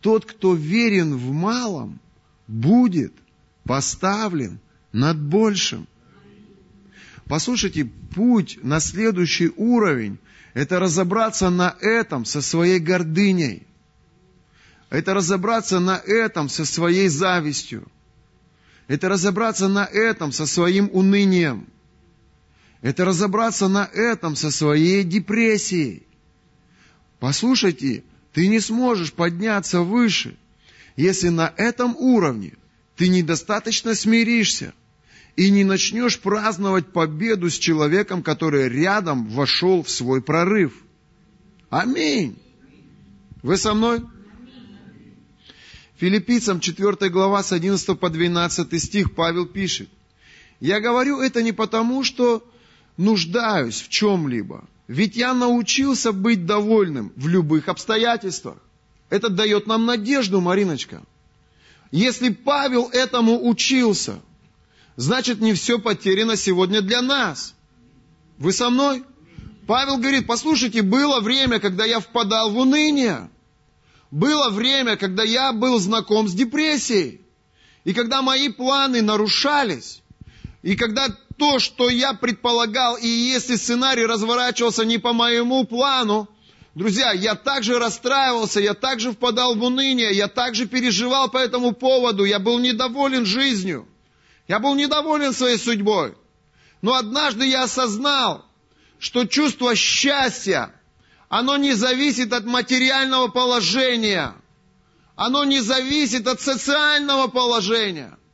тот, кто верен в малом, будет поставлен над большим. Послушайте, путь на следующий уровень – это разобраться на этом со своей гордыней. Это разобраться на этом со своей завистью. Это разобраться на этом со своим унынием. Это разобраться на этом со своей депрессией. Послушайте, ты не сможешь подняться выше, если на этом уровне ты недостаточно смиришься и не начнешь праздновать победу с человеком, который рядом вошел в свой прорыв. Аминь. Вы со мной? Филиппийцам 4 глава с 11 по 12 стих Павел пишет. Я говорю это не потому, что нуждаюсь в чем-либо, ведь я научился быть довольным в любых обстоятельствах. Это дает нам надежду, Мариночка. Если Павел этому учился, значит не все потеряно сегодня для нас. Вы со мной? Павел говорит, послушайте, было время, когда я впадал в уныние. Было время, когда я был знаком с депрессией. И когда мои планы нарушались. И когда то, что я предполагал, и если сценарий разворачивался не по моему плану, друзья, я также расстраивался, я также впадал в уныние, я также переживал по этому поводу, я был недоволен жизнью, я был недоволен своей судьбой. Но однажды я осознал, что чувство счастья, оно не зависит от материального положения, оно не зависит от социального положения –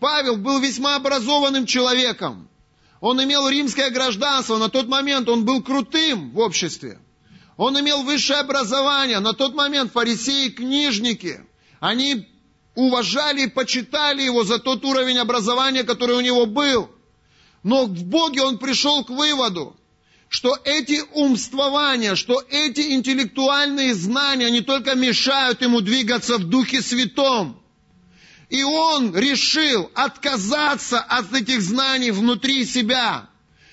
Павел был весьма образованным человеком. Он имел римское гражданство, на тот момент он был крутым в обществе. Он имел высшее образование, на тот момент фарисеи, книжники, они уважали и почитали его за тот уровень образования, который у него был. Но в Боге он пришел к выводу, что эти умствования, что эти интеллектуальные знания не только мешают ему двигаться в Духе Святом, и он решил отказаться от этих знаний внутри себя,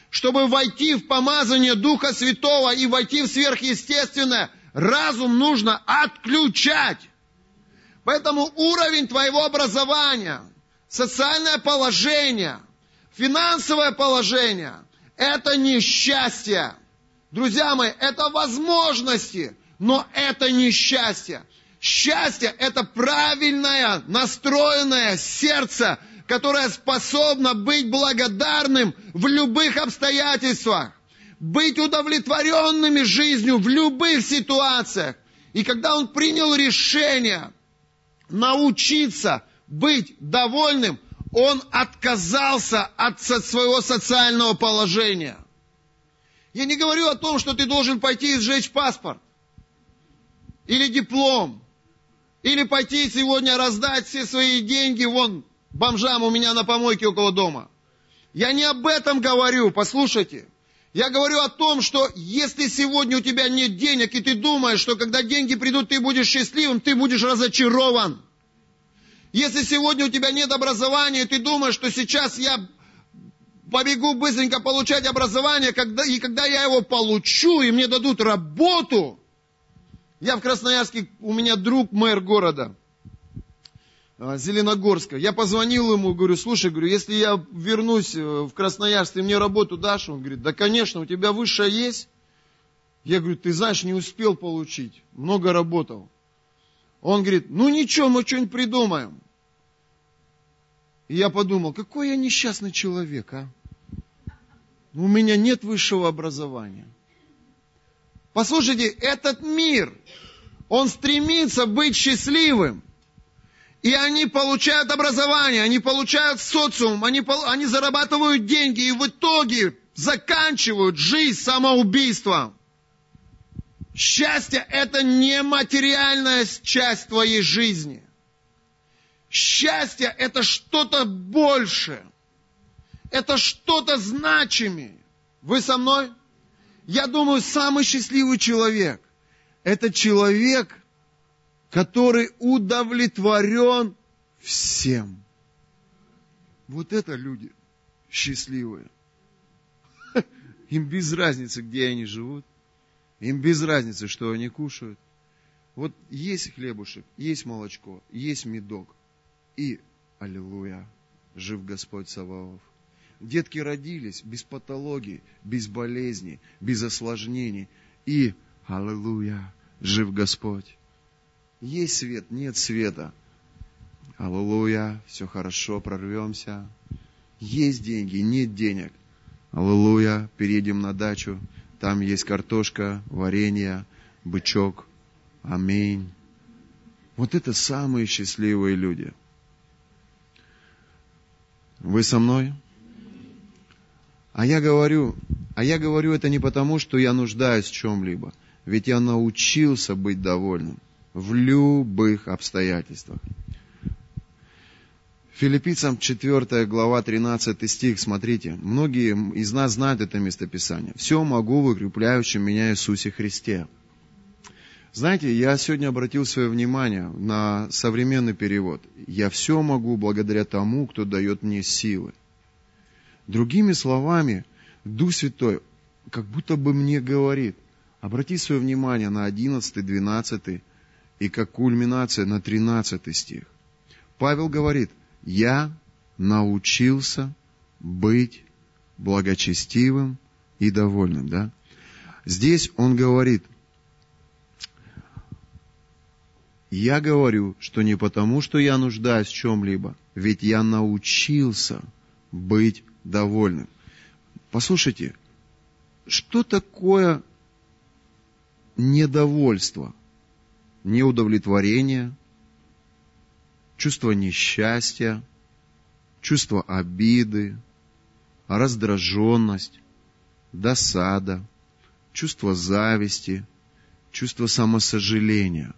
чтобы войти в помазание Духа Святого и войти в сверхъестественное. Разум нужно отключать. Поэтому уровень твоего образования, социальное положение, финансовое положение – это не счастье. Друзья мои, это возможности, но это не счастье. Счастье – это правильное, настроенное сердце, которое способно быть благодарным в любых обстоятельствах, быть удовлетворенными жизнью в любых ситуациях. И когда он принял решение научиться быть довольным, он отказался от своего социального положения. Я не говорю о том, что ты должен пойти и сжечь паспорт. Или диплом. Или пойти сегодня раздать все свои деньги вон бомжам у меня на помойке около дома. Я не об этом говорю, послушайте. Я говорю о том, что если сегодня у тебя нет денег, и ты думаешь, что когда деньги придут, ты будешь счастливым, ты будешь разочарован. Если сегодня у тебя нет образования, и ты думаешь, что сейчас я побегу быстренько получать образование, когда, и когда я его получу, и мне дадут работу, я в Красноярске, у меня друг мэр города, Зеленогорска. Я позвонил ему, говорю, слушай, говорю, если я вернусь э, в Красноярск, ты мне работу дашь? Он говорит, да, конечно, у тебя высшая есть. Я говорю, ты знаешь, не успел получить, много работал. Он говорит, ну ничего, мы что-нибудь придумаем. И я подумал, какой я несчастный человек, а? У меня нет высшего образования. Послушайте, этот мир, он стремится быть счастливым. И они получают образование, они получают социум, они, они зарабатывают деньги и в итоге заканчивают жизнь самоубийством. Счастье – это не материальная часть твоей жизни. Счастье – это что-то большее. Это что-то значимее. Вы со мной? Я думаю, самый счастливый человек – это человек, который удовлетворен всем. Вот это люди счастливые. Им без разницы, где они живут. Им без разницы, что они кушают. Вот есть хлебушек, есть молочко, есть медок. И, аллилуйя, жив Господь Саваоф. Детки родились без патологии, без болезней, без осложнений. И, аллилуйя, жив Господь. Есть свет, нет света. Аллилуйя, все хорошо, прорвемся. Есть деньги, нет денег. Аллилуйя, переедем на дачу. Там есть картошка, варенье, бычок. Аминь. Вот это самые счастливые люди. Вы со мной? А я говорю, а я говорю это не потому, что я нуждаюсь в чем-либо. Ведь я научился быть довольным в любых обстоятельствах. Филиппийцам 4 глава 13 стих, смотрите, многие из нас знают это местописание. «Все могу в укрепляющем меня Иисусе Христе». Знаете, я сегодня обратил свое внимание на современный перевод. «Я все могу благодаря тому, кто дает мне силы». Другими словами, Дух Святой как будто бы мне говорит, обрати свое внимание на 11, 12 и как кульминация на 13 стих. Павел говорит, я научился быть благочестивым и довольным. Да? Здесь он говорит, я говорю, что не потому, что я нуждаюсь в чем-либо, ведь я научился быть довольным. Послушайте, что такое недовольство, неудовлетворение, чувство несчастья, чувство обиды, раздраженность, досада, чувство зависти, чувство самосожаления.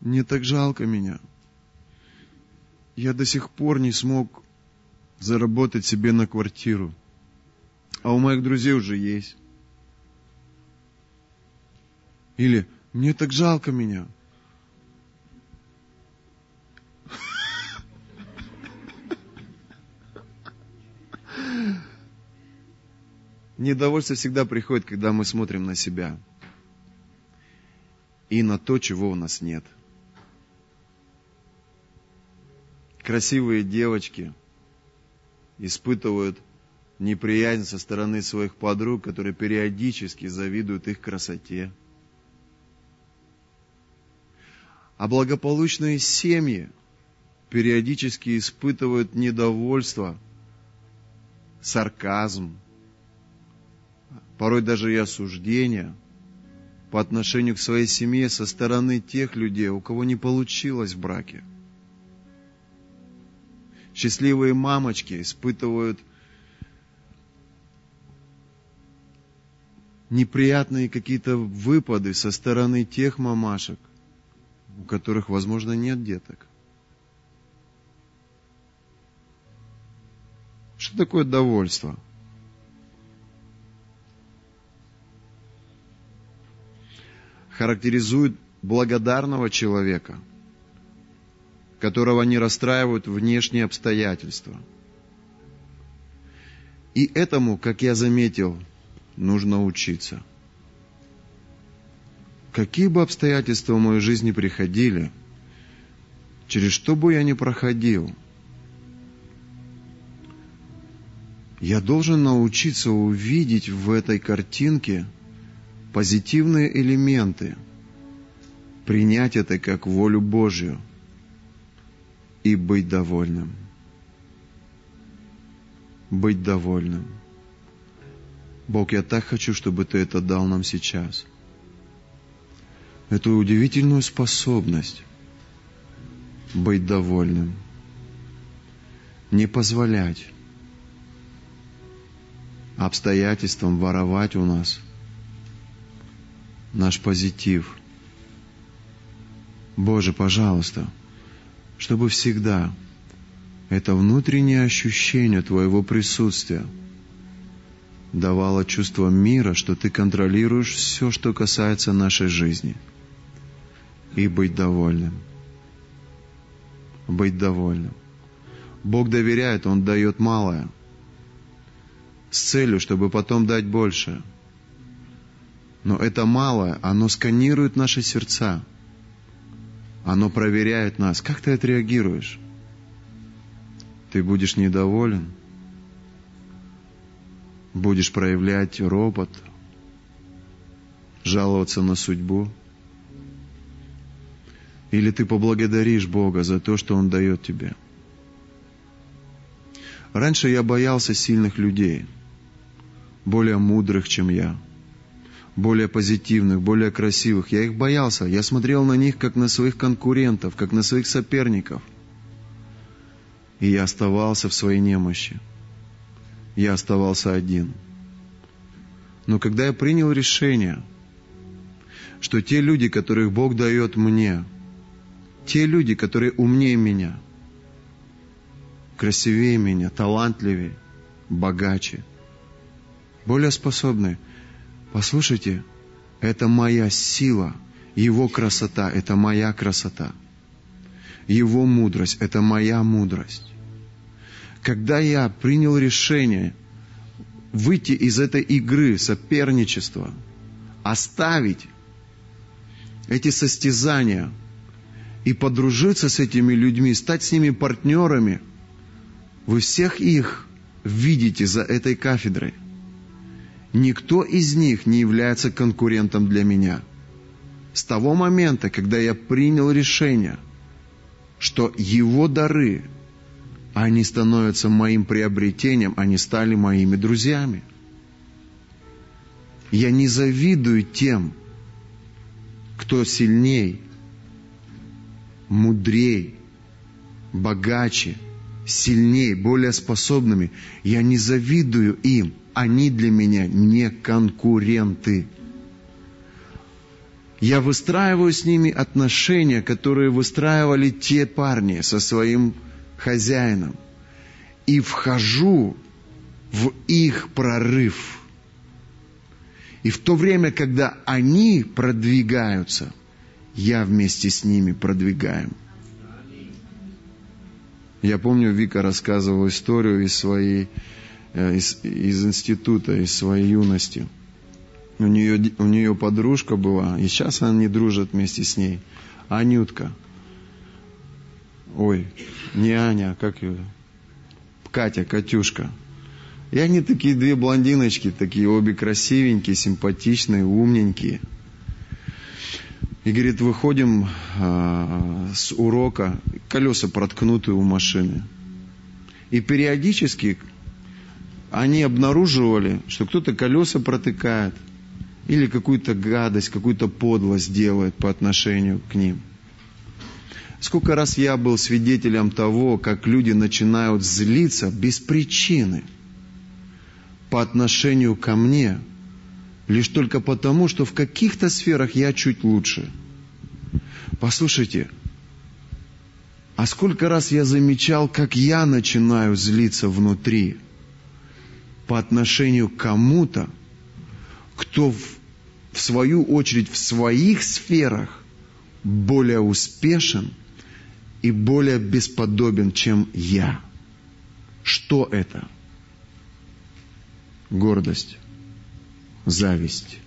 Мне так жалко меня. Я до сих пор не смог заработать себе на квартиру. А у моих друзей уже есть. Или мне так жалко меня. Недовольство всегда приходит, когда мы смотрим на себя и на то, чего у нас нет. Красивые девочки – испытывают неприязнь со стороны своих подруг, которые периодически завидуют их красоте. А благополучные семьи периодически испытывают недовольство, сарказм, порой даже и осуждение по отношению к своей семье со стороны тех людей, у кого не получилось в браке – Счастливые мамочки испытывают неприятные какие-то выпады со стороны тех мамашек, у которых, возможно, нет деток. Что такое довольство? Характеризует благодарного человека, которого не расстраивают внешние обстоятельства. И этому, как я заметил, нужно учиться. Какие бы обстоятельства в моей жизни приходили, через что бы я ни проходил, я должен научиться увидеть в этой картинке позитивные элементы, принять это как волю Божью и быть довольным. Быть довольным. Бог, я так хочу, чтобы Ты это дал нам сейчас. Эту удивительную способность быть довольным. Не позволять обстоятельствам воровать у нас наш позитив. Боже, пожалуйста, чтобы всегда это внутреннее ощущение Твоего присутствия – давало чувство мира, что ты контролируешь все, что касается нашей жизни. И быть довольным. Быть довольным. Бог доверяет, Он дает малое. С целью, чтобы потом дать больше. Но это малое, оно сканирует наши сердца. Оно проверяет нас. Как ты отреагируешь? Ты будешь недоволен – будешь проявлять ропот, жаловаться на судьбу? Или ты поблагодаришь Бога за то, что Он дает тебе? Раньше я боялся сильных людей, более мудрых, чем я, более позитивных, более красивых. Я их боялся. Я смотрел на них, как на своих конкурентов, как на своих соперников. И я оставался в своей немощи я оставался один. Но когда я принял решение, что те люди, которых Бог дает мне, те люди, которые умнее меня, красивее меня, талантливее, богаче, более способны, послушайте, это моя сила, его красота – это моя красота. Его мудрость – это моя мудрость когда я принял решение выйти из этой игры соперничества, оставить эти состязания и подружиться с этими людьми, стать с ними партнерами, вы всех их видите за этой кафедрой. Никто из них не является конкурентом для меня. С того момента, когда я принял решение, что его дары они становятся моим приобретением, они стали моими друзьями. Я не завидую тем, кто сильней, мудрей, богаче, сильнее, более способными. Я не завидую им. Они для меня не конкуренты. Я выстраиваю с ними отношения, которые выстраивали те парни со своим хозяином и вхожу в их прорыв. И в то время, когда они продвигаются, я вместе с ними продвигаем. Я помню, Вика рассказывала историю из своей, э, из, из института, из своей юности. У нее, у нее подружка была, и сейчас они дружат вместе с ней. Анютка – ой, не Аня, а как ее, Катя, Катюшка. И они такие две блондиночки, такие обе красивенькие, симпатичные, умненькие. И говорит, выходим а, с урока, колеса проткнуты у машины. И периодически они обнаруживали, что кто-то колеса протыкает или какую-то гадость, какую-то подлость делает по отношению к ним. Сколько раз я был свидетелем того, как люди начинают злиться без причины по отношению ко мне, лишь только потому, что в каких-то сферах я чуть лучше. Послушайте, а сколько раз я замечал, как я начинаю злиться внутри по отношению к кому-то, кто в, в свою очередь в своих сферах более успешен и более бесподобен, чем я. Что это? Гордость, зависть.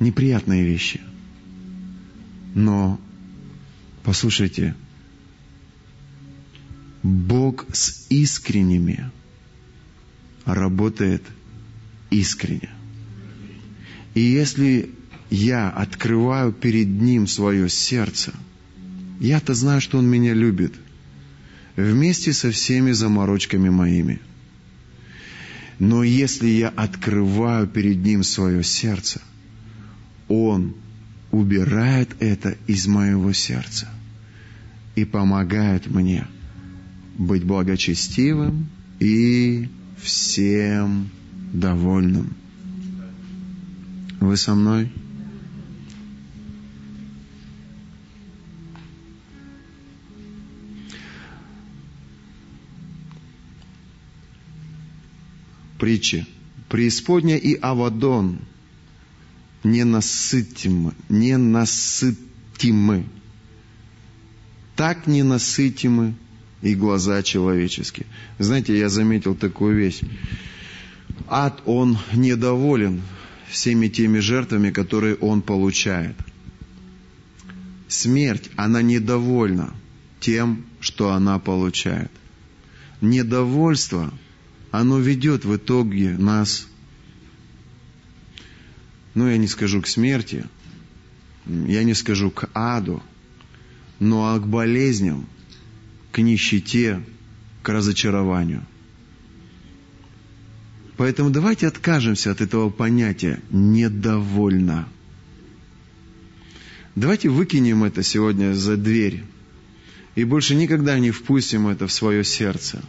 Неприятные вещи. Но, послушайте, Бог с искренними работает искренне. И если я открываю перед Ним свое сердце, я-то знаю, что Он меня любит, вместе со всеми заморочками моими. Но если я открываю перед Ним свое сердце, Он убирает это из моего сердца и помогает мне быть благочестивым и всем довольным. Вы со мной? Притчи. Преисподня и Авадон ненасытимы, ненасытимы. Так ненасытимы и глаза человеческие. Знаете, я заметил такую вещь. Ад, он недоволен всеми теми жертвами, которые он получает. Смерть, она недовольна тем, что она получает. Недовольство, оно ведет в итоге нас, ну я не скажу к смерти, я не скажу к аду, но а к болезням, к нищете, к разочарованию – Поэтому давайте откажемся от этого понятия «недовольно». Давайте выкинем это сегодня за дверь и больше никогда не впустим это в свое сердце.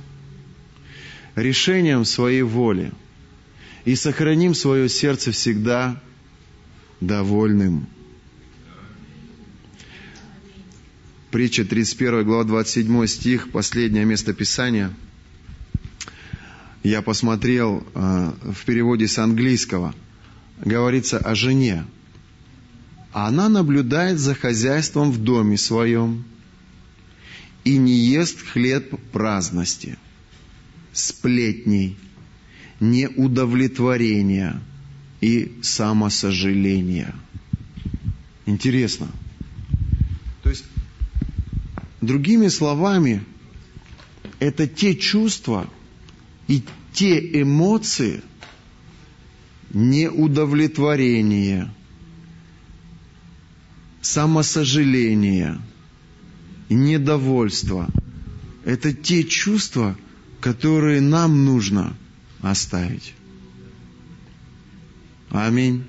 Решением своей воли и сохраним свое сердце всегда довольным. Притча 31 глава 27 стих, последнее место Писания – я посмотрел э, в переводе с английского, говорится о жене. Она наблюдает за хозяйством в доме своем и не ест хлеб праздности, сплетней, неудовлетворения и самосожаления. Интересно. То есть, другими словами, это те чувства, и те эмоции неудовлетворения, самосожаления, недовольства – это те чувства, которые нам нужно оставить. Аминь.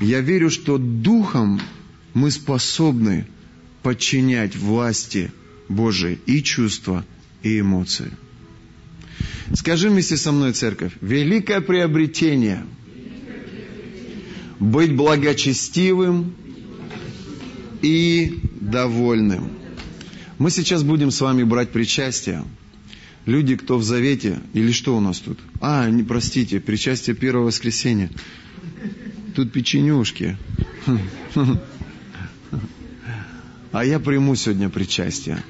Я верю, что духом мы способны подчинять власти Божией и чувства, и эмоции. Скажи вместе со мной, церковь, великое приобретение быть благочестивым и довольным. Мы сейчас будем с вами брать причастие. Люди, кто в завете, или что у нас тут? А, не простите, причастие первого воскресенья. Тут печенюшки. А я приму сегодня причастие.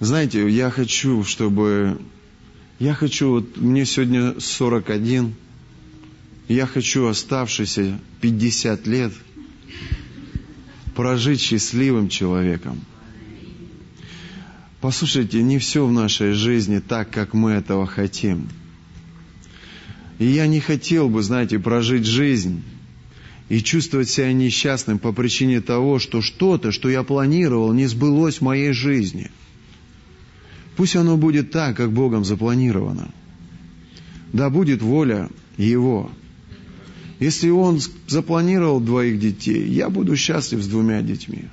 Знаете, я хочу, чтобы... Я хочу, вот мне сегодня 41, я хочу оставшиеся 50 лет прожить счастливым человеком. Послушайте, не все в нашей жизни так, как мы этого хотим. И я не хотел бы, знаете, прожить жизнь и чувствовать себя несчастным по причине того, что что-то, что я планировал, не сбылось в моей жизни – Пусть оно будет так, как Богом запланировано. Да будет воля Его. Если Он запланировал двоих детей, я буду счастлив с двумя детьми.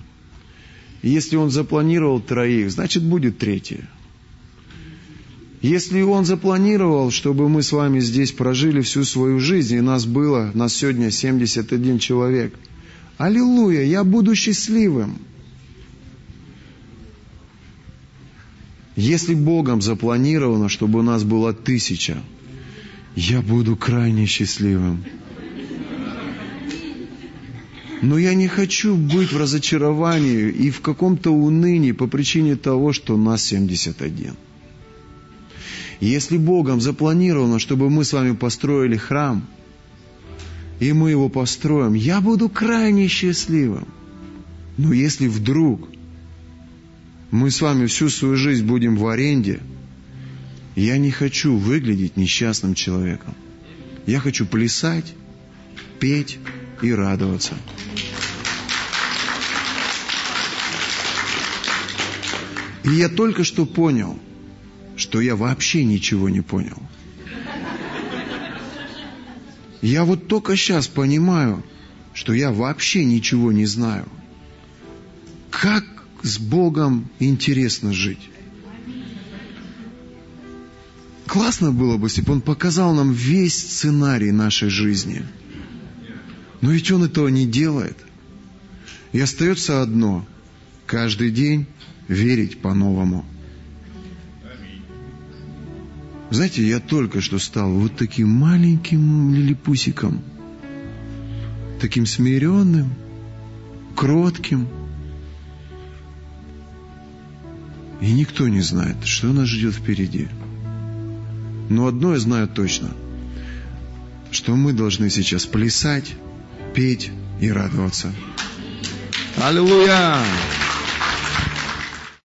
Если Он запланировал троих, значит будет третье. Если Он запланировал, чтобы мы с вами здесь прожили всю свою жизнь, и нас было, нас сегодня 71 человек, аллилуйя, я буду счастливым. Если Богом запланировано, чтобы у нас было тысяча, я буду крайне счастливым. Но я не хочу быть в разочаровании и в каком-то унынии по причине того, что нас 71. Если Богом запланировано, чтобы мы с вами построили храм, и мы его построим, я буду крайне счастливым. Но если вдруг мы с вами всю свою жизнь будем в аренде, я не хочу выглядеть несчастным человеком. Я хочу плясать, петь и радоваться. И я только что понял, что я вообще ничего не понял. Я вот только сейчас понимаю, что я вообще ничего не знаю. Как с Богом интересно жить. Классно было бы, если бы Он показал нам весь сценарий нашей жизни. Но ведь Он этого не делает. И остается одно – каждый день верить по-новому. Знаете, я только что стал вот таким маленьким лилипусиком, таким смиренным, кротким – И никто не знает, что нас ждет впереди. Но одно я знаю точно, что мы должны сейчас плясать, петь и радоваться. Аллилуйя!